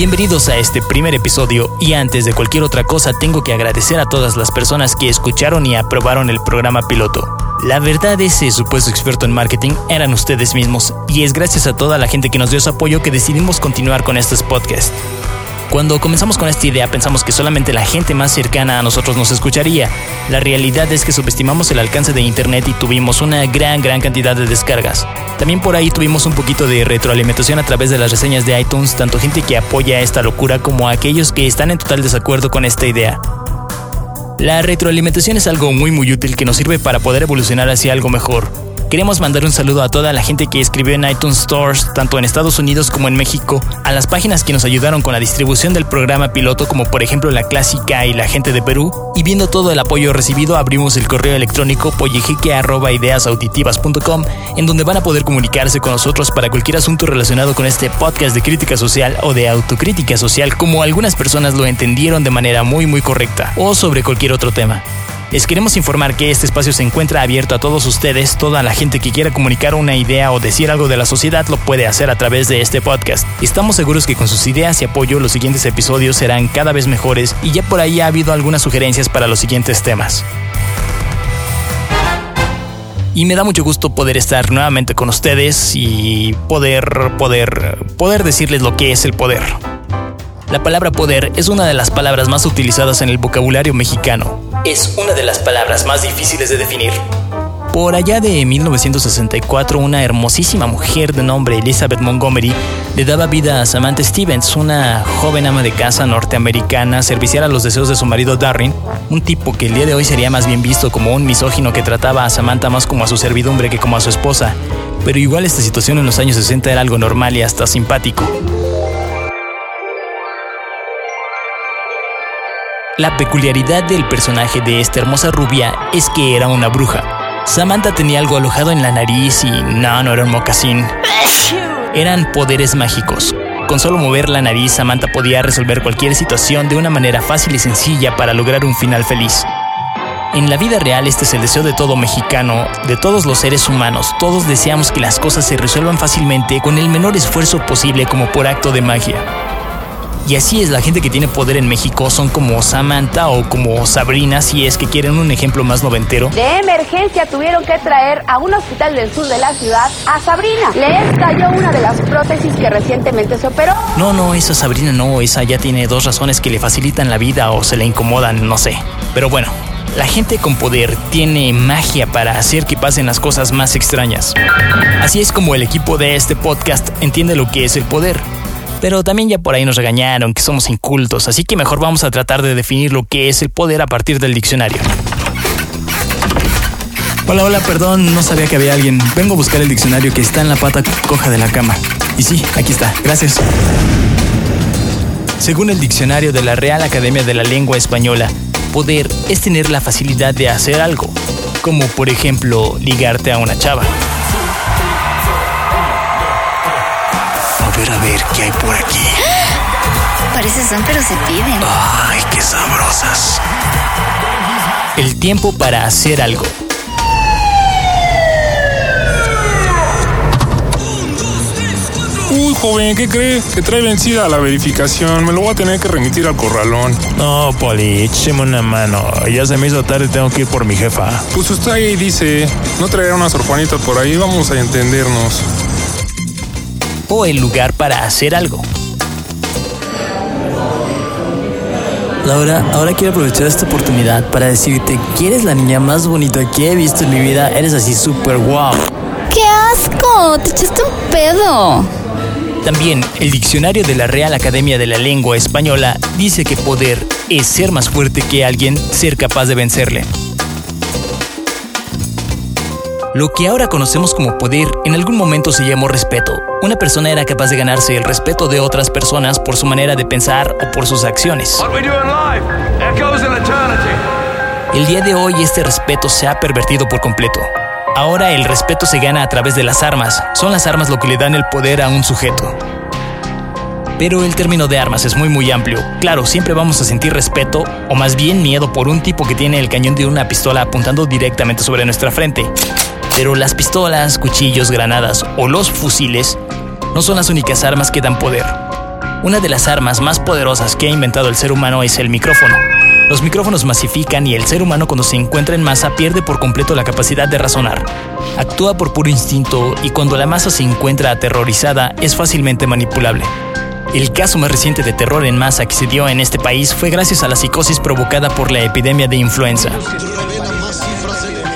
Bienvenidos a este primer episodio y antes de cualquier otra cosa tengo que agradecer a todas las personas que escucharon y aprobaron el programa piloto. La verdad ese supuesto experto en marketing eran ustedes mismos y es gracias a toda la gente que nos dio su apoyo que decidimos continuar con estos podcasts. Cuando comenzamos con esta idea pensamos que solamente la gente más cercana a nosotros nos escucharía. La realidad es que subestimamos el alcance de Internet y tuvimos una gran, gran cantidad de descargas. También por ahí tuvimos un poquito de retroalimentación a través de las reseñas de iTunes, tanto gente que apoya esta locura como aquellos que están en total desacuerdo con esta idea. La retroalimentación es algo muy muy útil que nos sirve para poder evolucionar hacia algo mejor. Queremos mandar un saludo a toda la gente que escribió en iTunes Stores, tanto en Estados Unidos como en México, a las páginas que nos ayudaron con la distribución del programa piloto, como por ejemplo la Clásica y la gente de Perú, y viendo todo el apoyo recibido, abrimos el correo electrónico pollejeque.ideasauditivas.com, en donde van a poder comunicarse con nosotros para cualquier asunto relacionado con este podcast de crítica social o de autocrítica social, como algunas personas lo entendieron de manera muy muy correcta, o sobre cualquier otro tema. Les queremos informar que este espacio se encuentra abierto a todos ustedes, toda la gente que quiera comunicar una idea o decir algo de la sociedad lo puede hacer a través de este podcast. Estamos seguros que con sus ideas y apoyo los siguientes episodios serán cada vez mejores y ya por ahí ha habido algunas sugerencias para los siguientes temas. Y me da mucho gusto poder estar nuevamente con ustedes y poder, poder, poder decirles lo que es el poder. La palabra poder es una de las palabras más utilizadas en el vocabulario mexicano. Es una de las palabras más difíciles de definir. Por allá de 1964, una hermosísima mujer de nombre Elizabeth Montgomery le daba vida a Samantha Stevens, una joven ama de casa norteamericana, servicial a los deseos de su marido Darren, un tipo que el día de hoy sería más bien visto como un misógino que trataba a Samantha más como a su servidumbre que como a su esposa. Pero igual esta situación en los años 60 era algo normal y hasta simpático. La peculiaridad del personaje de esta hermosa rubia es que era una bruja. Samantha tenía algo alojado en la nariz y no, no era un mocasín. Eran poderes mágicos. Con solo mover la nariz, Samantha podía resolver cualquier situación de una manera fácil y sencilla para lograr un final feliz. En la vida real este es el deseo de todo mexicano, de todos los seres humanos. Todos deseamos que las cosas se resuelvan fácilmente con el menor esfuerzo posible como por acto de magia. Y así es, la gente que tiene poder en México son como Samantha o como Sabrina, si es que quieren un ejemplo más noventero. De emergencia tuvieron que traer a un hospital del sur de la ciudad a Sabrina. Le cayó una de las prótesis que recientemente se operó. No, no, esa Sabrina no, esa ya tiene dos razones que le facilitan la vida o se le incomodan, no sé. Pero bueno, la gente con poder tiene magia para hacer que pasen las cosas más extrañas. Así es como el equipo de este podcast entiende lo que es el poder. Pero también ya por ahí nos regañaron que somos incultos, así que mejor vamos a tratar de definir lo que es el poder a partir del diccionario. Hola, hola, perdón, no sabía que había alguien. Vengo a buscar el diccionario que está en la pata coja de la cama. Y sí, aquí está, gracias. Según el diccionario de la Real Academia de la Lengua Española, poder es tener la facilidad de hacer algo, como por ejemplo ligarte a una chava. A ver qué hay por aquí. Parece son, pero se piden. Ay, qué sabrosas. El tiempo para hacer algo. Uy, joven, ¿qué cree? Que trae vencida la verificación. Me lo voy a tener que remitir al corralón. No, Poli, écheme una mano. Ya se me hizo tarde, tengo que ir por mi jefa. Pues usted ahí dice, no traerá unas orfanitas por ahí, vamos a entendernos o el lugar para hacer algo. Laura, ahora quiero aprovechar esta oportunidad para decirte que eres la niña más bonita que he visto en mi vida. Eres así súper guau. ¡Qué asco! ¡Te echaste un pedo! También, el diccionario de la Real Academia de la Lengua Española dice que poder es ser más fuerte que alguien, ser capaz de vencerle. Lo que ahora conocemos como poder en algún momento se llamó respeto. Una persona era capaz de ganarse el respeto de otras personas por su manera de pensar o por sus acciones. El día de hoy este respeto se ha pervertido por completo. Ahora el respeto se gana a través de las armas. Son las armas lo que le dan el poder a un sujeto. Pero el término de armas es muy muy amplio. Claro, siempre vamos a sentir respeto o más bien miedo por un tipo que tiene el cañón de una pistola apuntando directamente sobre nuestra frente. Pero las pistolas, cuchillos, granadas o los fusiles no son las únicas armas que dan poder. Una de las armas más poderosas que ha inventado el ser humano es el micrófono. Los micrófonos masifican y el ser humano cuando se encuentra en masa pierde por completo la capacidad de razonar. Actúa por puro instinto y cuando la masa se encuentra aterrorizada es fácilmente manipulable. El caso más reciente de terror en masa que se dio en este país fue gracias a la psicosis provocada por la epidemia de influenza.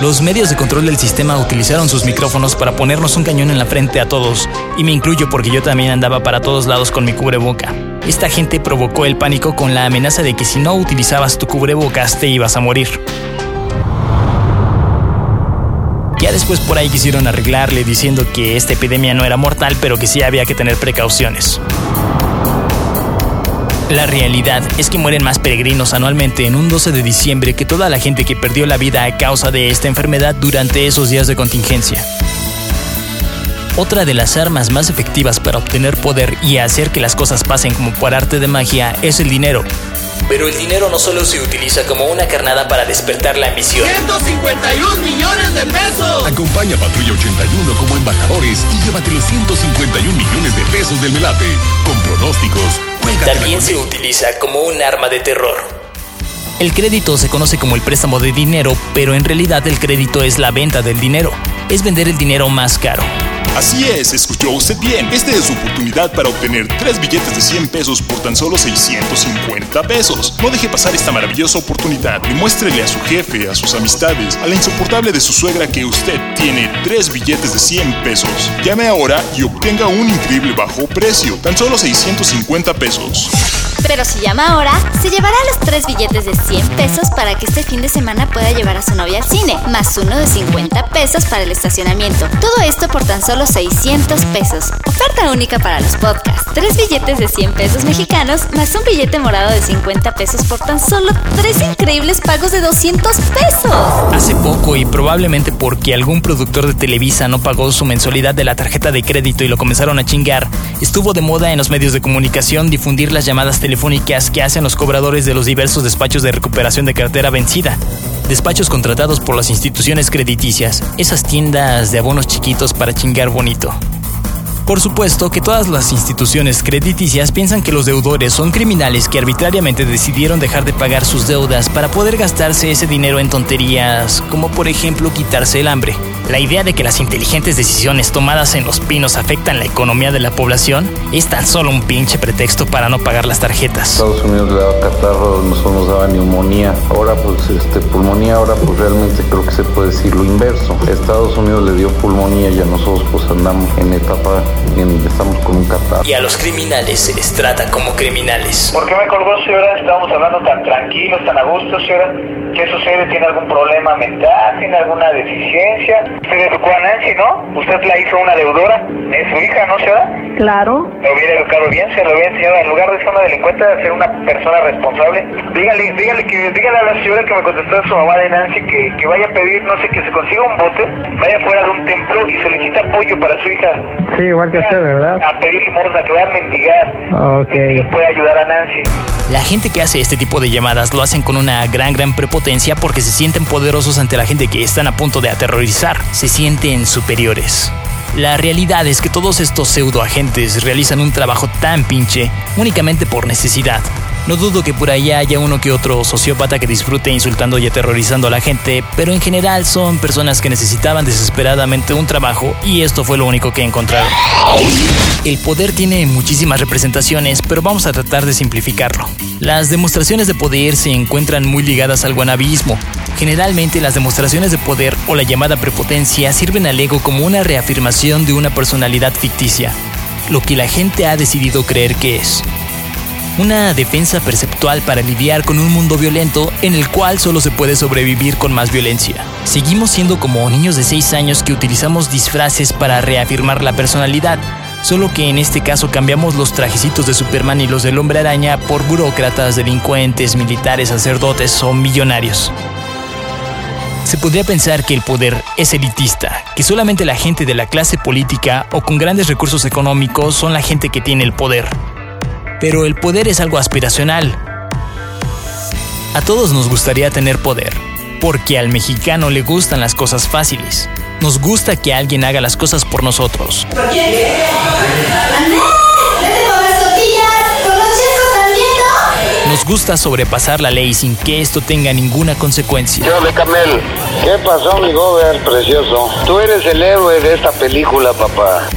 Los medios de control del sistema utilizaron sus micrófonos para ponernos un cañón en la frente a todos, y me incluyo porque yo también andaba para todos lados con mi cubreboca. Esta gente provocó el pánico con la amenaza de que si no utilizabas tu cubrebocas te ibas a morir. Ya después por ahí quisieron arreglarle diciendo que esta epidemia no era mortal, pero que sí había que tener precauciones. La realidad es que mueren más peregrinos anualmente en un 12 de diciembre que toda la gente que perdió la vida a causa de esta enfermedad durante esos días de contingencia. Otra de las armas más efectivas para obtener poder y hacer que las cosas pasen como por arte de magia es el dinero. Pero el dinero no solo se utiliza como una carnada para despertar la ambición. 151 millones de pesos. Acompaña a Patrulla 81 como embajadores y llévate los 151 millones de pesos del Melate. Con pronósticos, también se utiliza como un arma de terror. El crédito se conoce como el préstamo de dinero, pero en realidad el crédito es la venta del dinero. Es vender el dinero más caro. Así es, escuchó usted bien. Esta es su oportunidad para obtener tres billetes de 100 pesos por tan solo 650 pesos. No deje pasar esta maravillosa oportunidad. Demuéstrele a su jefe, a sus amistades, a la insoportable de su suegra que usted tiene tres billetes de 100 pesos. Llame ahora y obtenga un increíble bajo precio, tan solo 650 pesos. Pero si llama ahora, se llevará los tres billetes de 100 pesos para que este fin de semana pueda llevar a su novia al cine, más uno de 50 pesos para el estacionamiento. Todo esto por tan solo 600 pesos. Oferta única para los podcasts. Tres billetes de 100 pesos mexicanos, más un billete morado de 50 pesos por tan solo tres increíbles pagos de 200 pesos. Hace poco, y probablemente porque algún productor de Televisa no pagó su mensualidad de la tarjeta de crédito y lo comenzaron a chingar, estuvo de moda en los medios de comunicación difundir las llamadas telefónicas que hacen los cobradores de los diversos despachos de recuperación de cartera vencida. Despachos contratados por las instituciones crediticias, esas tiendas de abonos chiquitos para chingar bonito. Por supuesto que todas las instituciones crediticias piensan que los deudores son criminales que arbitrariamente decidieron dejar de pagar sus deudas para poder gastarse ese dinero en tonterías, como por ejemplo quitarse el hambre. La idea de que las inteligentes decisiones tomadas en los pinos afectan la economía de la población es tan solo un pinche pretexto para no pagar las tarjetas. Estados Unidos le daba catarro, nosotros nos daba neumonía. Ahora pues este pulmonía, ahora pues realmente creo que se puede decir lo inverso. Estados Unidos le dio pulmonía y a nosotros pues andamos en etapa estamos con un catarro. Y a los criminales se les trata como criminales. ¿Por qué me colgó, señora? Estábamos hablando tan tranquilos, tan a gusto, señora. ¿Qué sucede? ¿Tiene algún problema mental? ¿Tiene alguna deficiencia? Usted educó a Nancy, ¿no? Usted la hizo una deudora. Es su hija, ¿no, señora? Claro. Lo hubiera educado bien, se lo hubiera enseñado. En lugar de ser una delincuente, de ser una persona responsable. Dígale, dígale, que, dígale a la señora que me contestó su mamá de Nancy que, que vaya a pedir, no sé, que se consiga un bote, vaya fuera de un templo y solicita apoyo para su hija. Sí, igual que ¿verdad? A pedir limosna, que a mendigar. Ok. puede ayudar a Nancy. La gente que hace este tipo de llamadas lo hacen con una gran, gran prepotencia porque se sienten poderosos ante la gente que están a punto de aterrorizar. Se sienten superiores. La realidad es que todos estos pseudo agentes realizan un trabajo tan pinche únicamente por necesidad. No dudo que por allá haya uno que otro sociópata que disfrute insultando y aterrorizando a la gente, pero en general son personas que necesitaban desesperadamente un trabajo y esto fue lo único que encontraron. El poder tiene muchísimas representaciones, pero vamos a tratar de simplificarlo. Las demostraciones de poder se encuentran muy ligadas al guanabismo. Generalmente las demostraciones de poder o la llamada prepotencia sirven al ego como una reafirmación de una personalidad ficticia, lo que la gente ha decidido creer que es una defensa perceptual para lidiar con un mundo violento en el cual solo se puede sobrevivir con más violencia. Seguimos siendo como niños de 6 años que utilizamos disfraces para reafirmar la personalidad, solo que en este caso cambiamos los trajecitos de Superman y los del hombre araña por burócratas, delincuentes, militares, sacerdotes o millonarios. Se podría pensar que el poder es elitista, que solamente la gente de la clase política o con grandes recursos económicos son la gente que tiene el poder pero el poder es algo aspiracional. A todos nos gustaría tener poder, porque al mexicano le gustan las cosas fáciles. Nos gusta que alguien haga las cosas por nosotros. Nos gusta sobrepasar la ley sin que esto tenga ninguna consecuencia. Yo de Camel, ¿qué pasó mi gober precioso? Tú eres el héroe de esta película, papá.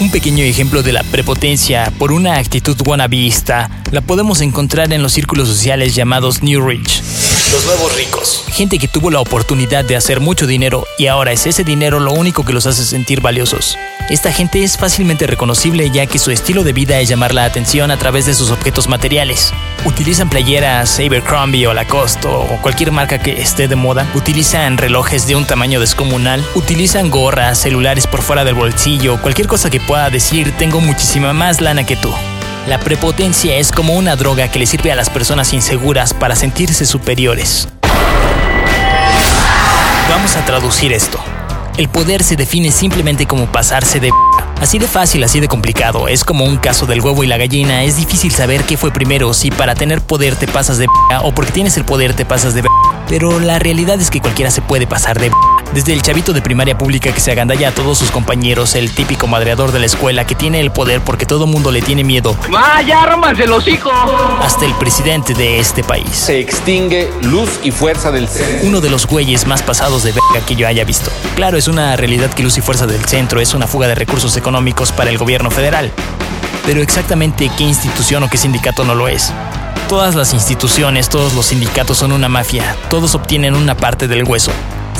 Un pequeño ejemplo de la prepotencia por una actitud guanabista la podemos encontrar en los círculos sociales llamados New Rich. Los nuevos ricos. Gente que tuvo la oportunidad de hacer mucho dinero y ahora es ese dinero lo único que los hace sentir valiosos. Esta gente es fácilmente reconocible ya que su estilo de vida es llamar la atención a través de sus objetos materiales. Utilizan playeras Abercrombie o Lacoste o cualquier marca que esté de moda. Utilizan relojes de un tamaño descomunal. Utilizan gorras, celulares por fuera del bolsillo, cualquier cosa que pueda decir tengo muchísima más lana que tú. La prepotencia es como una droga que le sirve a las personas inseguras para sentirse superiores. Vamos a traducir esto. El poder se define simplemente como pasarse de... Así de fácil, así de complicado. Es como un caso del huevo y la gallina. Es difícil saber qué fue primero, si para tener poder te pasas de... o porque tienes el poder te pasas de... Pero la realidad es que cualquiera se puede pasar de... Desde el chavito de primaria pública que se agandalla a todos sus compañeros, el típico madreador de la escuela que tiene el poder porque todo mundo le tiene miedo. ¡Vaya, rómanse los hijos! Hasta el presidente de este país. Se extingue luz y fuerza del centro. Uno de los güeyes más pasados de verga que yo haya visto. Claro, es una realidad que luz y fuerza del centro es una fuga de recursos económicos para el gobierno federal. Pero exactamente qué institución o qué sindicato no lo es. Todas las instituciones, todos los sindicatos son una mafia. Todos obtienen una parte del hueso.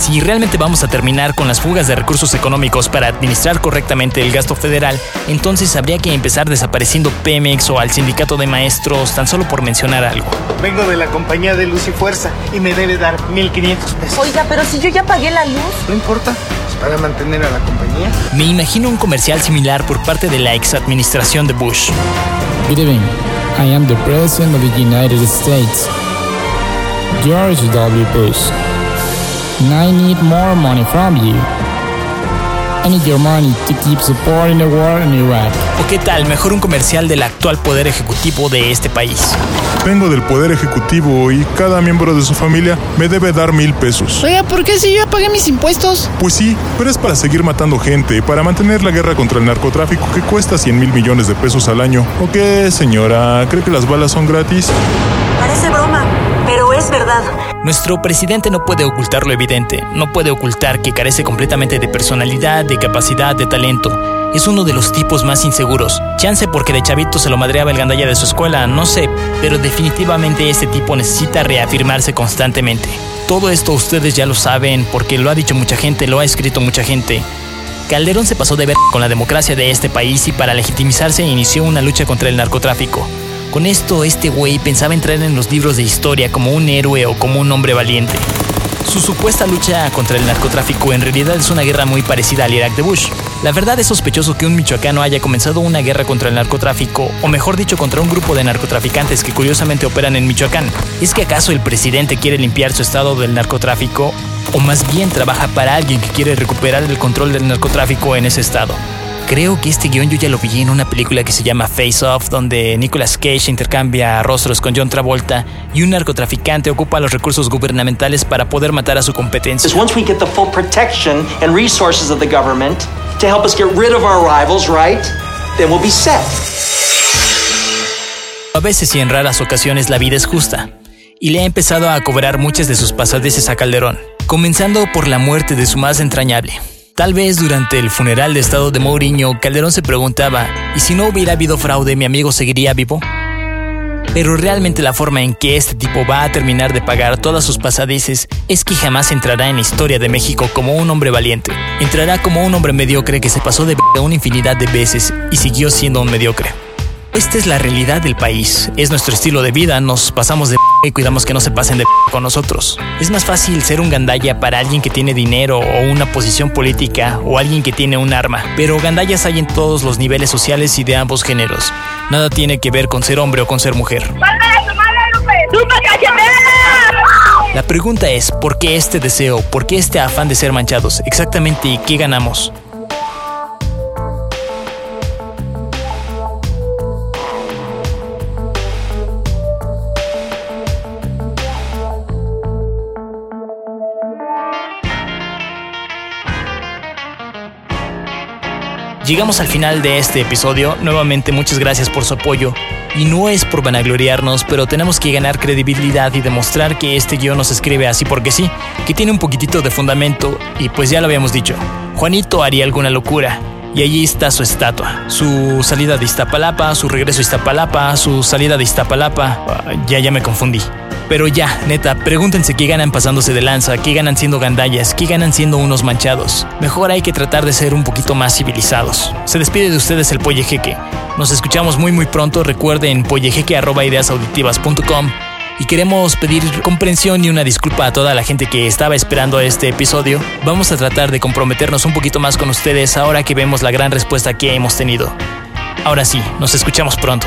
Si realmente vamos a terminar con las fugas de recursos económicos para administrar correctamente el gasto federal, entonces habría que empezar desapareciendo Pemex o al sindicato de maestros, tan solo por mencionar algo. Vengo de la compañía de Luz y Fuerza y me debe dar 1.500 pesos. Oiga, pero si yo ya pagué la luz. No importa, es para mantener a la compañía. Me imagino un comercial similar por parte de la ex administración de Bush. Good evening. I am the President of the United States. George W. Bush. And I need more money from you. I need your money to keep supporting the war in Iraq. ¿O qué tal? Mejor un comercial del actual poder ejecutivo de este país. Vengo del poder ejecutivo y cada miembro de su familia me debe dar mil pesos. Oiga, ¿por qué si yo ya pagué mis impuestos? Pues sí, pero es para seguir matando gente, para mantener la guerra contra el narcotráfico que cuesta 100 mil millones de pesos al año. ¿O qué, señora? ¿Cree que las balas son gratis? Parece broma, pero es verdad. Nuestro presidente no puede ocultar lo evidente, no puede ocultar que carece completamente de personalidad, de capacidad, de talento. Es uno de los tipos más inseguros. Chance porque de chavito se lo madreaba el gandalla de su escuela, no sé, pero definitivamente este tipo necesita reafirmarse constantemente. Todo esto ustedes ya lo saben porque lo ha dicho mucha gente, lo ha escrito mucha gente. Calderón se pasó de ver con la democracia de este país y para legitimizarse inició una lucha contra el narcotráfico. Con esto, este güey pensaba entrar en los libros de historia como un héroe o como un hombre valiente. Su supuesta lucha contra el narcotráfico en realidad es una guerra muy parecida al Irak de Bush. La verdad es sospechoso que un michoacano haya comenzado una guerra contra el narcotráfico, o mejor dicho, contra un grupo de narcotraficantes que curiosamente operan en Michoacán. ¿Es que acaso el presidente quiere limpiar su estado del narcotráfico? ¿O más bien trabaja para alguien que quiere recuperar el control del narcotráfico en ese estado? Creo que este guion yo ya lo vi en una película que se llama Face Off, donde Nicolas Cage intercambia rostros con John Travolta y un narcotraficante ocupa los recursos gubernamentales para poder matar a su competencia. Once we get the full protection and resources of the government to help us get rid of our rivals, right? Then we'll be set. A veces y en raras ocasiones la vida es justa, y le ha empezado a cobrar muchas de sus pasadeces a Calderón, comenzando por la muerte de su más entrañable. Tal vez durante el funeral de estado de Mourinho, Calderón se preguntaba, ¿y si no hubiera habido fraude, mi amigo seguiría vivo? Pero realmente la forma en que este tipo va a terminar de pagar todas sus pasadeces es que jamás entrará en la historia de México como un hombre valiente. Entrará como un hombre mediocre que se pasó de una infinidad de veces y siguió siendo un mediocre. Esta es la realidad del país, es nuestro estilo de vida, nos pasamos de y cuidamos que no se pasen de con nosotros. Es más fácil ser un gandalla para alguien que tiene dinero o una posición política o alguien que tiene un arma, pero gandallas hay en todos los niveles sociales y de ambos géneros. Nada tiene que ver con ser hombre o con ser mujer. La pregunta es, ¿por qué este deseo? ¿Por qué este afán de ser manchados? Exactamente, ¿qué ganamos? Llegamos al final de este episodio. Nuevamente muchas gracias por su apoyo. Y no es por vanagloriarnos, pero tenemos que ganar credibilidad y demostrar que este guion nos escribe así porque sí, que tiene un poquitito de fundamento y pues ya lo habíamos dicho. Juanito haría alguna locura. Y allí está su estatua, su salida de Iztapalapa, su regreso a Iztapalapa, su salida de Iztapalapa. Ah, ya, ya me confundí. Pero ya, neta, pregúntense qué ganan pasándose de lanza, qué ganan siendo gandallas, qué ganan siendo unos manchados. Mejor hay que tratar de ser un poquito más civilizados. Se despide de ustedes el Pollejeque. Nos escuchamos muy muy pronto. Recuerden pollejeque.ideasauditivas.com y queremos pedir comprensión y una disculpa a toda la gente que estaba esperando este episodio. Vamos a tratar de comprometernos un poquito más con ustedes ahora que vemos la gran respuesta que hemos tenido. Ahora sí, nos escuchamos pronto.